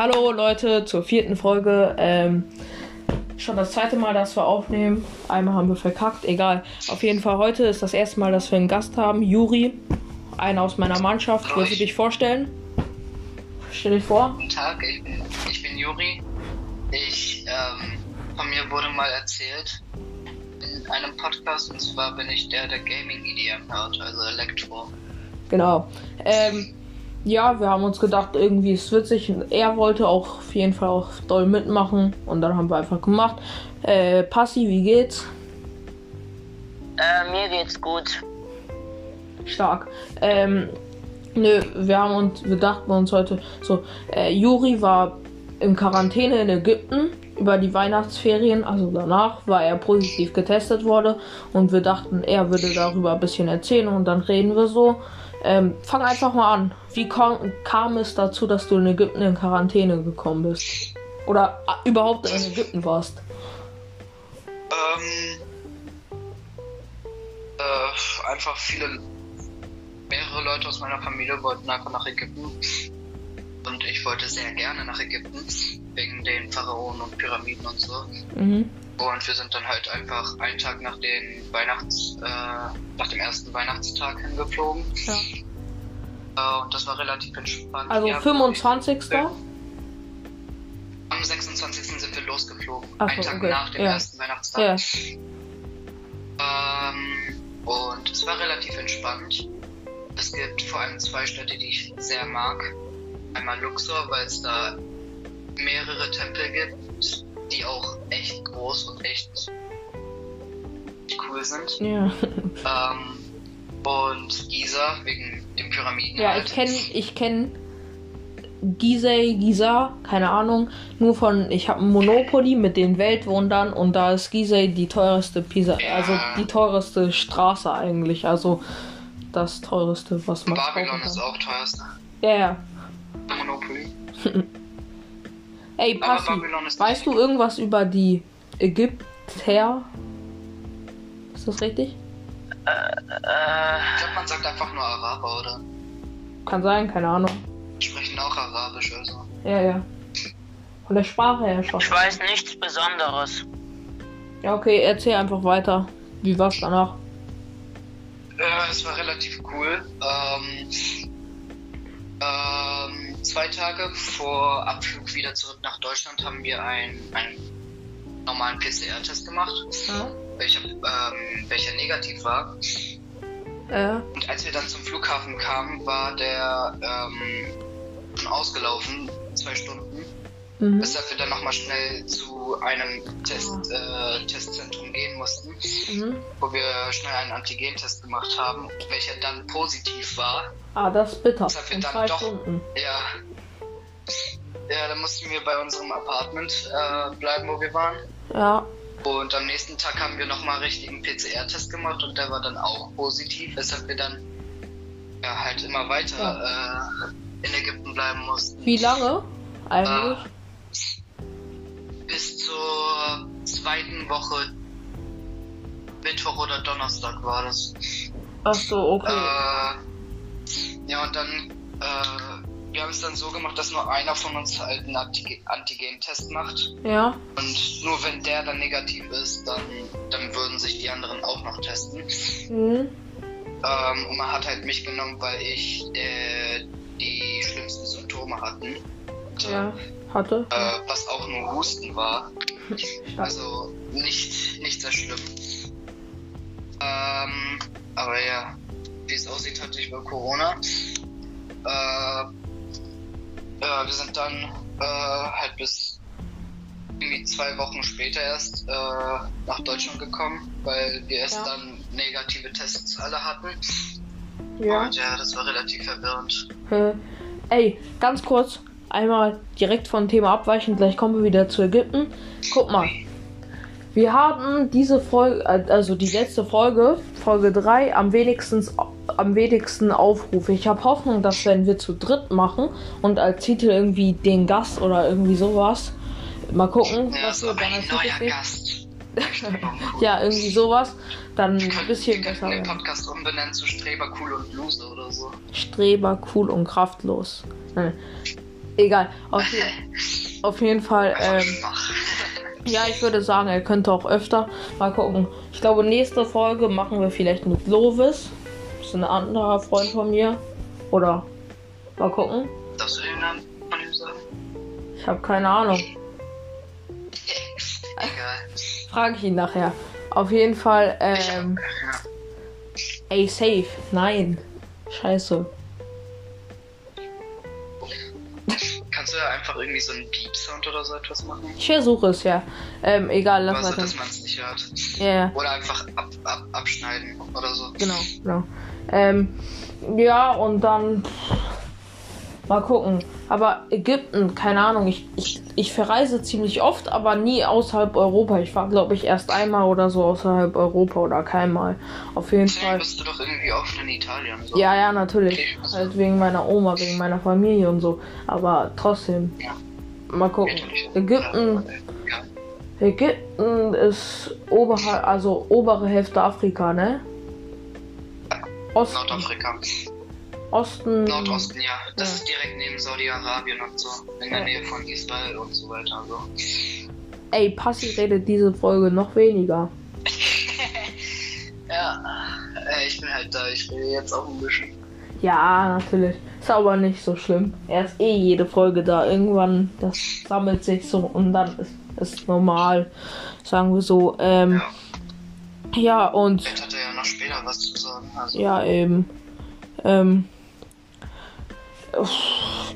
Hallo Leute zur vierten Folge. Ähm, schon das zweite Mal, dass wir aufnehmen. Einmal haben wir verkackt, egal. Auf jeden Fall heute ist das erste Mal, dass wir einen Gast haben. Juri, einer aus meiner Mannschaft. Willst du ich- dich vorstellen? Stell dich vor. Guten Tag, ich bin, ich bin Juri. Ich, ähm, von mir wurde mal erzählt in einem Podcast, und zwar bin ich der, der Gaming EDM hört, also Elektro. Genau. Ähm, ja, wir haben uns gedacht, irgendwie ist es witzig. Er wollte auch auf jeden Fall auch doll mitmachen. Und dann haben wir einfach gemacht. Äh, Passi, wie geht's? Äh, mir geht's gut. Stark. Ähm, nö, wir haben uns, wir dachten uns heute so, äh, Juri war in Quarantäne in Ägypten über die Weihnachtsferien, also danach war er positiv getestet worden und wir dachten, er würde darüber ein bisschen erzählen und dann reden wir so. Ähm, fang einfach mal an. Wie kam, kam es dazu, dass du in Ägypten in Quarantäne gekommen bist? Oder äh, überhaupt in Ägypten warst? Ähm, äh, einfach viele, mehrere Leute aus meiner Familie wollten einfach nach Ägypten. Und ich wollte sehr gerne nach Ägypten, wegen den Pharaonen und Pyramiden und so. Mhm. Und wir sind dann halt einfach einen Tag nach den Weihnachts, äh, nach dem ersten Weihnachtstag hingeflogen. Ja. Äh, und das war relativ entspannt. Also Ja, 25. Am 26. sind wir losgeflogen. Ach einen Tag okay. nach dem Ja. ersten Weihnachtstag. Ja. Ähm, und es war relativ entspannt. Es gibt vor allem zwei Städte, die ich sehr mag. Einmal Luxor, weil es da mehrere Tempel gibt, die auch echt groß und echt cool sind. Ja. Ähm, und Giza wegen den Pyramiden. Ja, halt. ich kenne ich kenn Gizeh, Giza, keine Ahnung, nur von, ich habe Monopoly mit den Weltwundern und da ist Gizeh die teuerste Pisa, Ja. also die teuerste Straße eigentlich, also das teuerste, was man Babylon ist auch teuerste. Ja, ja. Ey, Passi, weißt du irgendwas über die Ägypter? Ist das richtig? Äh, Ich glaube, man sagt einfach nur Araber, oder? Kann sein, keine Ahnung. Die sprechen auch Arabisch, also. Ja, ja. Von der Sprache her schon. ich weiß nichts Besonderes. Ja, okay, erzähl einfach weiter. Wie war's danach? Äh, es war relativ cool. Ähm, ähm, zwei Tage vor Abflug wieder zurück nach Deutschland haben wir einen, einen normalen PCR-Test gemacht, Ja. welcher, ähm, welcher negativ war. Ja. Und als wir dann zum Flughafen kamen, war der ähm, schon ausgelaufen, zwei Stunden. Mhm. Weshalb wir dann nochmal schnell zu einem Test, äh, Testzentrum gehen mussten, Mhm. wo wir schnell einen Antigentest gemacht haben, welcher dann positiv war. Ah, das ist bitter. Hat wir In dann zwei doch- Stunden. Ja. Ja, dann mussten wir bei unserem Apartment äh, bleiben, wo wir waren. Ja. Und am nächsten Tag haben wir nochmal richtigen PCR-Test gemacht und der war dann auch positiv, weshalb wir dann ja, halt immer weiter äh, in Ägypten bleiben mussten. Wie lange? Eigentlich? Äh, bis zur zweiten Woche, Mittwoch oder Donnerstag war das. Ach so, okay. Äh, ja, und dann, äh, wir haben es dann so gemacht, dass nur einer von uns halt einen Antige- Antigen-Test macht. ja. Und nur wenn der dann negativ ist, dann, dann würden sich die anderen auch noch testen. Mhm. Ähm, und man hat halt mich genommen, weil ich äh, die schlimmsten Symptome hatten. Ja. Hatte. Äh, was auch nur Husten war. Also nicht, nicht sehr schlimm. Ähm, aber ja, wie es aussieht, hatte ich wohl Corona. Äh, ja, wir sind dann äh, halt bis irgendwie zwei Wochen später erst äh, nach Deutschland gekommen, weil wir erst Ja. dann negative Tests alle hatten. Ja. Und ja, das war relativ verwirrend. Äh, ey, ganz kurz. Einmal direkt vom Thema abweichen. Gleich kommen wir wieder zu Ägypten. Guck mal. Wir haben diese Folge, also die letzte Folge, Folge 3, am wenigsten, am wenigsten Aufrufe. Ich habe Hoffnung, dass wenn wir zu dritt machen und als Titel irgendwie den Gast oder irgendwie sowas, mal gucken, Ja, was so wir dann als Titel sehen. Gast. Ja, irgendwie sowas, dann ein bisschen besser. den. Podcast umbenennen zu Streber, Cool und Loser oder so. Streber, cool und kraftlos. Nein. Egal. Auf, auf jeden Fall. Ähm, ja, ich würde sagen, er könnte auch öfter. Mal gucken. Ich glaube, nächste Folge machen wir vielleicht mit Lovis. Das ist ein anderer Freund von mir. Oder mal gucken. Darfst du den Namen von ihm sagen? Ich habe keine Ahnung. Egal. Frage ich ihn nachher. Auf jeden Fall. Ähm, ey, safe. Nein. Scheiße. Einfach irgendwie so einen Beep-Sound oder so etwas machen? Ich versuche es ja. Ähm, egal, lass Oder so, dass man es nicht hört. Ja, ja. Oder einfach ab, ab, abschneiden oder so. Genau, genau. Ähm, ja, und dann mal gucken. Aber Ägypten, keine Ahnung, ich, ich, ich verreise ziemlich oft, aber nie außerhalb Europa. Ich war, glaube ich, erst einmal oder so außerhalb Europa oder keinmal. Auf jeden Deswegen Fall. bist du doch irgendwie oft in Italien. So. Ja, ja, natürlich. Halt wegen meiner Oma, wegen meiner Familie und so. Aber trotzdem. Ja. Mal gucken. Ägypten, Ja. Ägypten ist oberhalb, also obere Hälfte Afrika, ne? Osten, Nordafrika. Osten. Nordosten, ja. Das Ja. ist direkt neben Saudi-Arabien und so. In der. Nähe von Israel und so weiter. So. Ey, Passi redet diese Folge noch weniger. Ja, äh, ich bin halt da. Ich rede jetzt auch ein bisschen. Ja, natürlich. Ist aber nicht so schlimm. Er ist eh jede Folge da. Irgendwann, das sammelt sich so und dann ist es normal. Sagen wir so. Ähm, Ja. ja, und Vielleicht hat er ja noch später was zu sagen. Also, ja, eben. Ähm,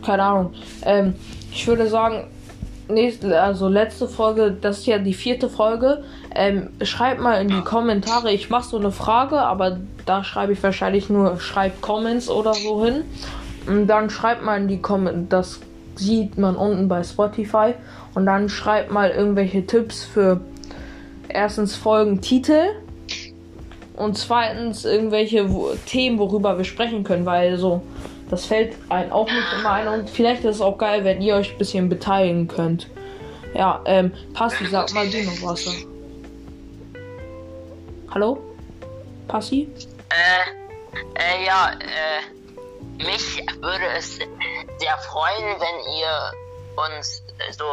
keine Ahnung. Ähm, ich würde sagen, nächste, also letzte Folge, das ist ja die vierte Folge. Ähm, schreibt mal in die Kommentare. Ich mache so eine Frage, aber da schreibe ich wahrscheinlich nur schreibt Comments oder so hin. Und dann schreibt mal in die Kommentare, das sieht man unten bei Spotify. Und dann schreibt mal irgendwelche Tipps für erstens Folgentitel und zweitens irgendwelche Themen, worüber wir sprechen können, weil so, das fällt einem auch nicht immer ein und vielleicht ist es auch geil, wenn ihr euch ein bisschen beteiligen könnt. Ja, ähm, Passi, sag mal du noch was. Hallo? Passi? Äh, äh, ja, äh, mich würde es sehr freuen, wenn ihr uns so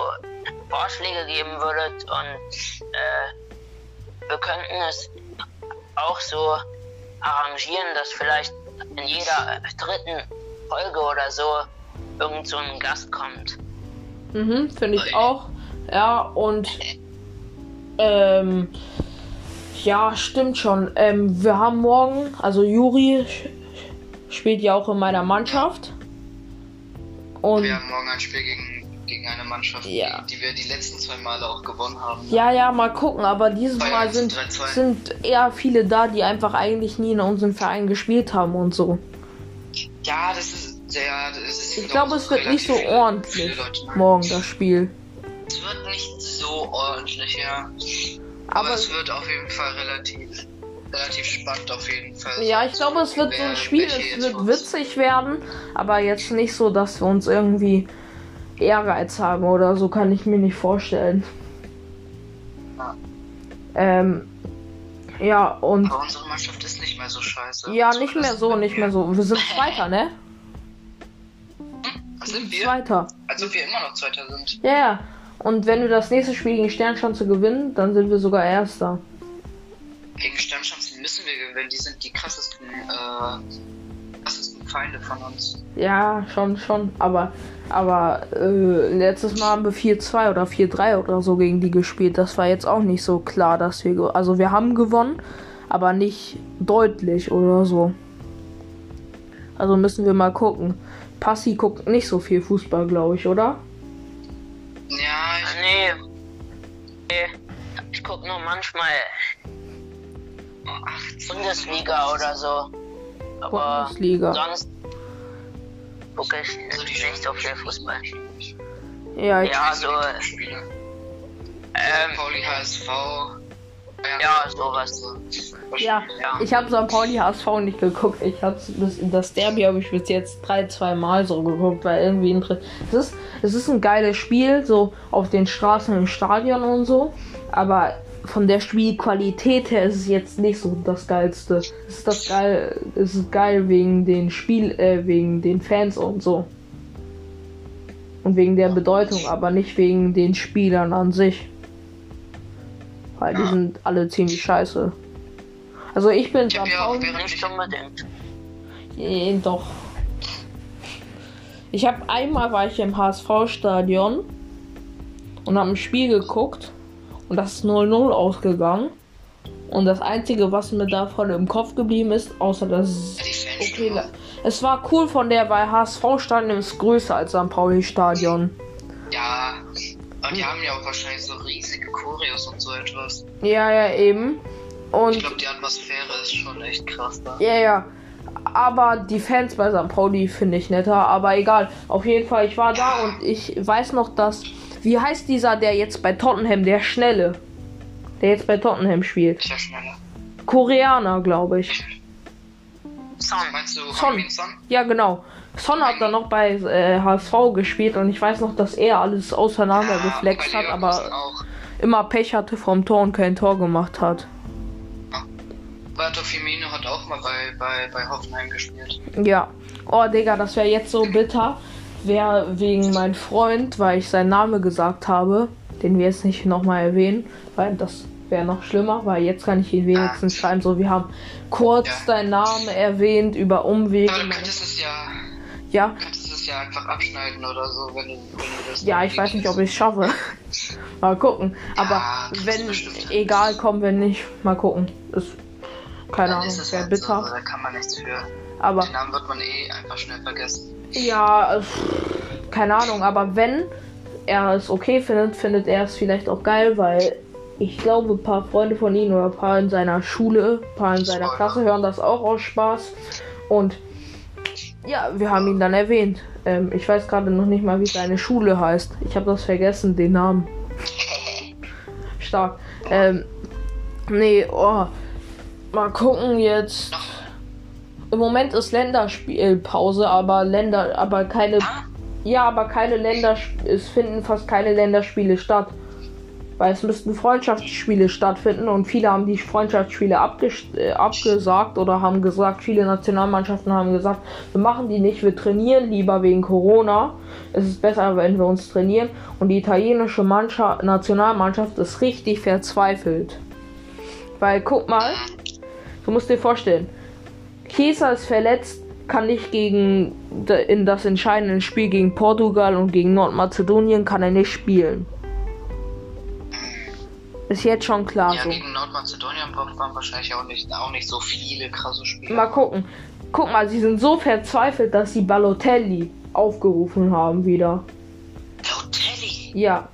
Vorschläge geben würdet und äh, wir könnten es auch so arrangieren, dass vielleicht in jeder dritten Folge oder so irgend so ein Gast kommt. Mhm, finde ich auch. Ja, und ähm, ja, stimmt schon. Ähm, wir haben morgen, also Juri spielt ja auch in meiner Mannschaft. Und wir haben morgen ein Spiel gegen, gegen eine Mannschaft, Ja. die, die wir die letzten zwei Male auch gewonnen haben. ja, ja, mal gucken, aber dieses Mal 1 sind, 3-2. sind eher viele da, die einfach eigentlich nie in unserem Verein gespielt haben und so. Ja, das ist sehr. Das ist Ich glaube, es wird nicht so viele- ordentlich viele morgen das Spiel. Es wird nicht so ordentlich, ja. Aber, Aber es wird auf jeden Fall relativ, relativ spannend auf jeden Fall. Ja, ich glaube, es wird so ein Spiel, es wird witzig werden, aber jetzt nicht so, dass wir uns irgendwie Ehrgeiz haben oder so, kann ich mir nicht vorstellen. Ja. Ähm, ja, und Aber unsere Mannschaft ist nicht mehr so scheiße. ja, So, nicht mehr so, nicht mehr so. Wir sind Zweiter, ne? Was sind wir? Zweiter. Als ob wir immer noch Zweiter sind. Ja, ja. Und wenn wir das nächste Spiel gegen Sternschanze gewinnen, dann sind wir sogar Erster. Gegen Sternschanzen müssen wir gewinnen. Die sind die krassesten, äh, krassesten Feinde von uns. Ja, schon, schon. Aber, aber äh, letztes Mal haben wir 4-2 oder 4-3 oder so gegen die gespielt. Das war jetzt auch nicht so klar, dass wir. Also, wir haben gewonnen, aber nicht deutlich oder so. Also müssen wir mal gucken. Passi guckt nicht so viel Fußball, glaube ich, oder? Ja, ich, Nee. nee. Ich guck nur manchmal oh, 18. Bundesliga oder so. Aber Bundesliga. sonst gucke ich nicht so viel Fußball. Ja, ich, Ja, so, ähm, Pauli HSV. Ja, sowas. ja, Ja. ich habe St. Pauli HSV nicht geguckt. Ich habe bis das Derby habe ich bis jetzt drei, zwei Mal so geguckt, weil irgendwie es ist es ist ein geiles Spiel so auf den Straßen im Stadion und so, aber von der Spielqualität her ist es jetzt nicht so das geilste. Es ist das geil, es ist geil wegen den Spiel, äh, wegen den Fans und so. Und wegen der Bedeutung, aber nicht wegen den Spielern an sich. Weil die sind alle ziemlich scheiße. Also ich bin Ich ja auch Nicht unbedingt. Eh, doch. Ich habe einmal war ich im HSV-Stadion und habe ein Spiel geguckt und das ist 0-0 ausgegangen. Und das Einzige, was mir davon im Kopf geblieben ist, außer dass okay, es war cool von der, weil HSV-Stadion ist größer als St. Pauli-Stadion. Ja, und die haben ja auch wahrscheinlich so riesige Choreos und so etwas. Ja, ja, eben. Und Ich glaube, die Atmosphäre ist schon echt krass da. Ja, ja. Aber die Fans bei St. Pauli finde ich netter. Aber egal. Auf jeden Fall, ich war da und ich weiß noch, dass. Wie heißt dieser, der jetzt bei Tottenham, der Schnelle? Der jetzt bei Tottenham spielt. Ist ja schneller. Koreaner, glaube ich. Son. Meinst du Son. Son? Ja, genau. Son hat dann noch bei äh, HSV gespielt und ich weiß noch, dass er alles auseinandergeflext Ja, hat, aber auch. immer Pech hatte vom Tor und kein Tor gemacht hat. Roberto Firmino hat auch mal bei, bei, bei Hoffenheim gespielt. Ja. Oh, Digga, das wäre jetzt so bitter. Wäre wegen mein Freund, weil ich seinen Namen gesagt habe, den wir jetzt nicht nochmal erwähnen, weil das wäre noch schlimmer, weil jetzt kann ich ihn wenigstens schreiben. So, wir haben kurz Ja. deinen Namen erwähnt über Umwege. Aber du könntest es ja, Ja, könntest es ja einfach abschneiden oder so, wenn du, wenn du das ja, ich weiß nicht, ob ich es schaffe. mal gucken. Aber Ja, du wenn, egal, kommen wir nicht. Mal gucken. Ist, keine Ahnung, wäre halt so, bitter. da kann man nichts für. Aber Den Namen wird man eh einfach schnell vergessen. Ja, äh, keine Ahnung, aber wenn er es okay findet, findet er es vielleicht auch geil, weil ich glaube, ein paar Freunde von ihm oder ein paar in seiner Schule, ein paar in seiner Spoiler. Klasse hören das auch aus Spaß. Und ja, wir haben ihn dann erwähnt. Ähm, ich weiß gerade noch nicht mal, wie seine Schule heißt. Ich habe das vergessen, den Namen. Stark. Ähm, nee, oh. Mal gucken jetzt. Im Moment ist Länderspielpause, aber Länder, aber keine, ja, aber keine Länder, es finden fast keine Länderspiele statt, weil es müssten Freundschaftsspiele stattfinden und viele haben die Freundschaftsspiele abges äh, abgesagt oder haben gesagt, viele Nationalmannschaften haben gesagt, wir machen die nicht, wir trainieren lieber wegen Corona. Es ist besser, wenn wir uns trainieren und die italienische Mannschaft, Nationalmannschaft ist richtig verzweifelt, weil guck mal, du musst dir vorstellen. Chiesa ist verletzt, kann nicht gegen in das entscheidende Spiel gegen Portugal und gegen Nordmazedonien kann er nicht spielen. Ist jetzt schon klar ja, so. gegen Nordmazedonien waren wahrscheinlich auch nicht, auch nicht so viele krasse Spiele. Mal gucken. Guck mal, sie sind so verzweifelt, dass sie Balotelli aufgerufen haben wieder. Balotelli! Ja.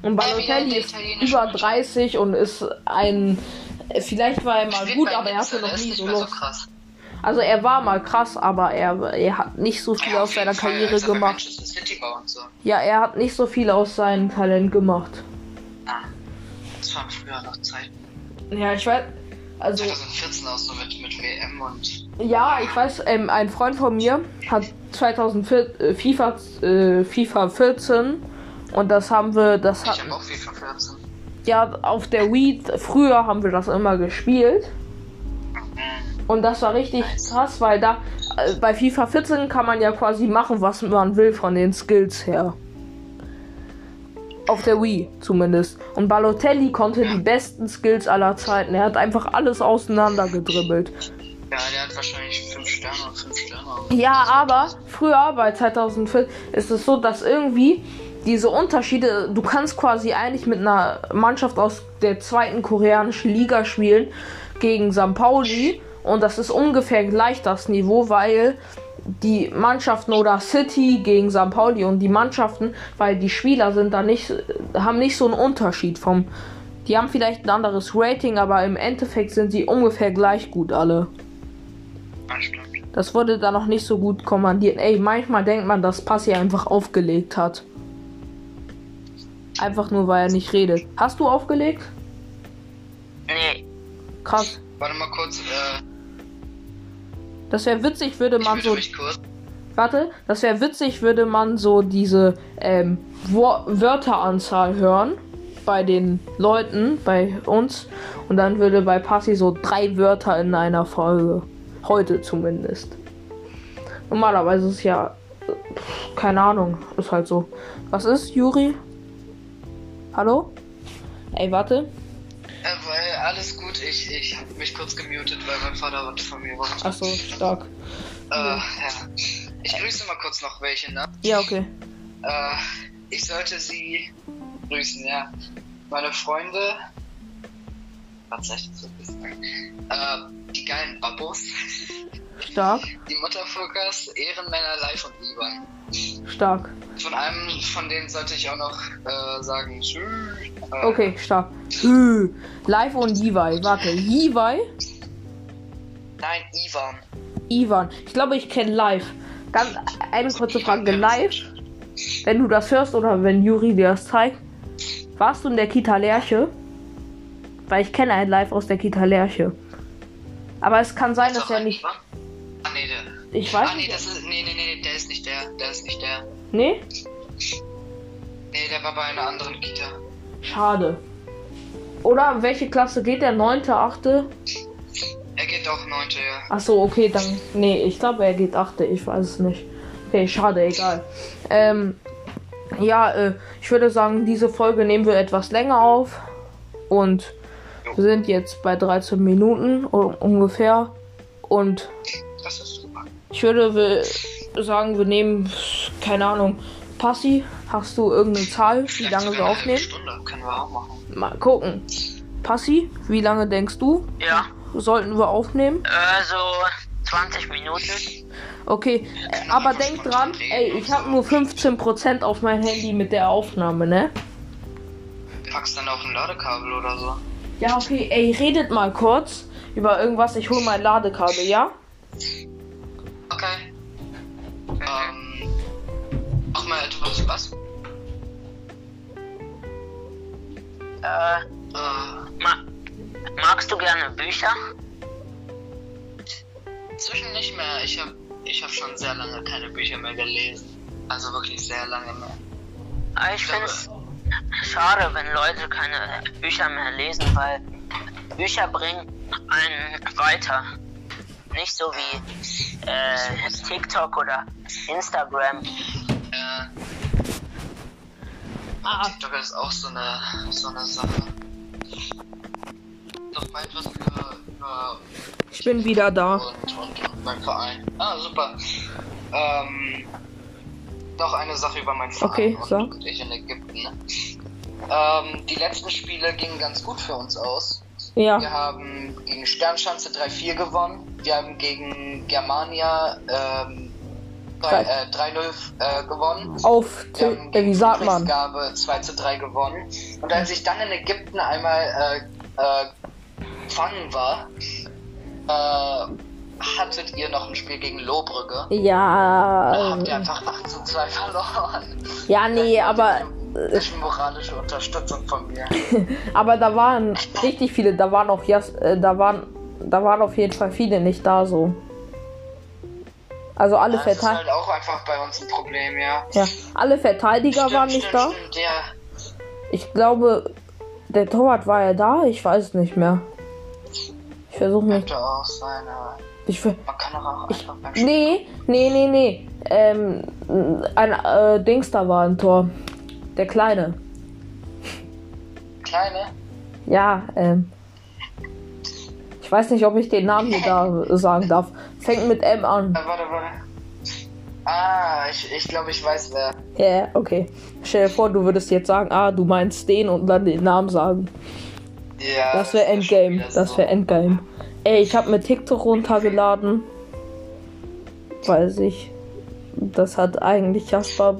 Und in Balotelli ist über Mannschaft. 30 und ist ein. Vielleicht war er mal gut, aber er hatte noch nie so so Lust. krass. Also er war mal krass, aber er, er hat nicht so viel Ja, aus seiner Fall, Karriere als er bei gemacht. So. Ja, er hat nicht so viel aus seinem Talent gemacht. Ja. Das waren früher noch Zeiten. Ja, ich weiß. Also, 2014 auch so mit, mit WM und. ja, ich weiß, ähm, ein Freund von mir hat 2004 äh, FIFA, äh, FIFA 14 und das haben wir, das Ich hat, habe auch FIFA 14. ja, auf der Wii, früher haben wir das immer gespielt. Und das war richtig krass, weil da äh, bei FIFA 14 kann man ja quasi machen, was man will von den Skills her. Auf der Wii zumindest. Und Balotelli konnte die besten Skills aller Zeiten. Er hat einfach alles auseinander gedribbelt. Ja, der hat wahrscheinlich 5 Sterne und 5 Sterne. Ja, aber früher bei 2004 ist es so, dass irgendwie diese Unterschiede, du kannst quasi eigentlich mit einer Mannschaft aus der zweiten koreanischen Liga spielen gegen St. Pauli und das ist ungefähr gleich das Niveau, weil die Mannschaften oder City gegen St. Pauli und die Mannschaften, weil die Spieler sind da nicht, haben nicht so einen Unterschied vom, die haben vielleicht ein anderes Rating, aber im Endeffekt sind sie ungefähr gleich gut alle. Das wurde da noch nicht so gut kommandiert. Ey, manchmal denkt man, dass Passi einfach aufgelegt hat. Einfach nur, weil er nicht redet. Hast du aufgelegt? Nee, Krass. Warte mal kurz, äh, Das wäre witzig, würde man so. Warte, das wäre witzig, würde man so diese ähm, Wörteranzahl hören bei den Leuten, bei uns. Und dann würde bei Passi so drei Wörter in einer Folge. Heute zumindest. Normalerweise ist ja. keine Ahnung. Ist halt so. Was ist, Juri? Hallo? Ey, warte. Äh, weil alles gut, ich, ich hab mich kurz gemutet, weil mein Vater was von mir wollte. Achso, stark. Äh, ja. Ich grüße mal kurz noch welche, ne? Ja, okay. Äh, ich sollte sie grüßen, ja. Meine Freunde. Was soll ich dazu sagen? Äh, die geilen Babos. Stark. Die Mutterfuckers, Ehrenmänner, Live und Ivan. Stark. Von einem von denen sollte ich auch noch äh, sagen, tschüss. Äh, Okay, stark. Hü. Live und Levi. Warte, Levi? Nein, Ivan. Ivan. Ich glaube, ich kenne Live. Ganz eine kurze Frage. Live, wenn du das hörst oder wenn Juri dir das zeigt, warst du in der Kita Lerche? Weil ich kenne einen Live aus der Kita Lerche. Aber es kann sein, dass er nicht. Ivan? Ich weiß ah, nee, nicht. das ist. Nee, nee, nee, der ist nicht der. Der ist nicht der. Nee? Nee, der war bei einer anderen Kita. Schade. Oder welche Klasse geht der? Neunte, achte? Er geht auch neunte, ja. Achso, okay, dann. Nee, ich glaube, er geht achte. Ich weiß es nicht. Okay, schade, egal. Ähm. Ja, äh, ich würde sagen, diese Folge nehmen wir etwas länger auf. Und wir sind jetzt bei 13 Minuten ungefähr. Und. Ich würde sagen, wir nehmen, keine Ahnung, Passi, hast du irgendeine Zahl, wie lange wir eine aufnehmen? Stunde können wir auch machen. Mal gucken. Passi, wie lange denkst du, Ja, sollten wir aufnehmen? äh, so 20 Minuten. Okay, äh, aber denk dran, ey, ich habe nur 15% auf mein Handy mit der Aufnahme, ne? Packst dann auf ein Ladekabel oder so. Ja, okay, ey, redet mal kurz über irgendwas. Ich hol mein Ladekabel, ja? Mach mal etwas was? Äh, Äh. ma magst du gerne Bücher? Inzwischen nicht mehr. Ich hab, ich hab schon sehr lange keine Bücher mehr gelesen. Also wirklich sehr lange mehr. Ah, Ich finde es schade, wenn Leute keine Bücher mehr lesen, weil Bücher bringen einen weiter. Nicht so wie äh, TikTok oder Instagram. Äh. Ah. TikTok ist auch so eine, so eine Sache. Noch mal etwas über, über Ich bin wieder da. und, und, und mein Verein. Ah, super. Ähm, noch eine Sache über meinen Verein Okay, und, sag. und ich in Ägypten. ne? Ähm, die letzten Spiele gingen ganz gut für uns aus. Wir Ja, haben gegen Sternschanze 3-4 gewonnen. Wir haben gegen Germania ähm, drei- Drei- äh, 3-0 äh, gewonnen. auf, Wir T- haben äh, wie sagt man? Friedrichsgabe 2 zu 3 gewonnen. Und als ich dann in Ägypten einmal äh, äh, gefangen war, äh, hattet ihr noch ein Spiel gegen Lohbrügge. Da Ja, habt ihr ähm, einfach 8 zu 2 verloren. ja, nee, aber, Das ist moralische Unterstützung von mir. aber da waren richtig viele, da waren auch, äh, da waren, da waren auf jeden Fall viele nicht da so. Also alle Das ist Verteidiger, halt auch einfach bei uns ein Problem, ja. ja, alle Verteidiger waren nicht da. stimmt, ja. Ich glaube, der Torwart war ja da, ich weiß es nicht mehr. Ich versuche mich, Könnte auch sein, aber ich ver man kann auch Ich, einfach beim nee, nee, nee, nee. Ähm, ein äh, Dings da war ein Tor. Der Kleine. Kleine. Ja, ähm. Ich weiß nicht, ob ich den Namen hier da sagen darf. Fängt mit M an. Warte, warte. Ah, ich, ich glaube, ich weiß wer. Ja, okay. Stell dir vor, du würdest jetzt sagen, ah, du meinst den und dann den Namen sagen. Ja. Das wäre Endgame. Das wäre Endgame. Ey, ich habe mir TikTok runtergeladen. Weiß ich. Das hat eigentlich Jasper.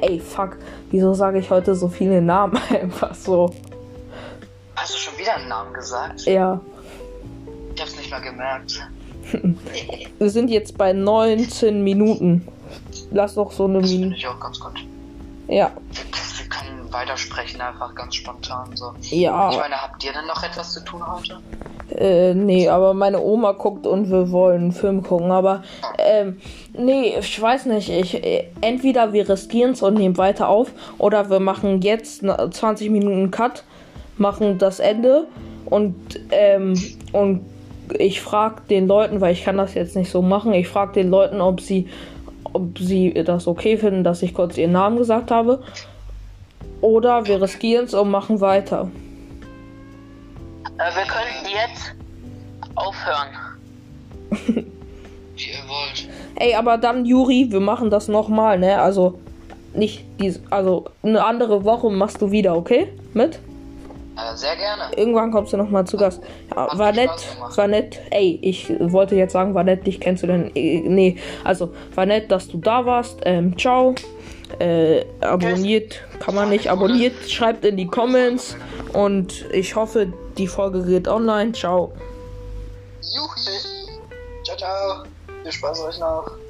Ey, fuck. Wieso sage ich heute so viele Namen einfach so? Wieder einen Namen gesagt? Ja. Ich hab's nicht mal gemerkt. Wir sind jetzt bei 19 Minuten. Lass doch so eine Das finde Minute. ich auch ganz gut. Ja. Wir, können weitersprechen, einfach ganz spontan so. Ich Ja. meine, habt ihr denn noch etwas zu tun heute? Äh, nee, aber meine Oma guckt und wir wollen einen Film gucken. Aber, ähm, nee, ich weiß nicht. Ich, entweder wir riskieren es und nehmen weiter auf oder wir machen jetzt ne- 20 Minuten Cut, machen das Ende und, ähm, und ich frage den Leuten, weil ich kann das jetzt nicht so machen, ich frage den Leuten, ob sie ob sie das okay finden, dass ich kurz ihren Namen gesagt habe. Oder wir riskieren es und machen weiter. Äh, wir könnten jetzt aufhören. Wie ihr wollt. Ey, aber dann, Juri, wir machen das nochmal, ne? Also, nicht dies, also eine andere Woche machst du wieder, okay? Mit? Äh, sehr gerne. Irgendwann kommst du nochmal zu Gast. Ja, war nett, war nett. Ey, ich wollte jetzt sagen, war nett, dich kennenzulernen. Äh, Nee, also, war nett, dass du da warst. Ähm, ciao. Äh, abonniert, kann man nicht. Abonniert, schreibt in die Comments. Und ich hoffe, die Folge geht online. Ciao. Juhi. Ciao, ciao. Viel Spaß euch noch.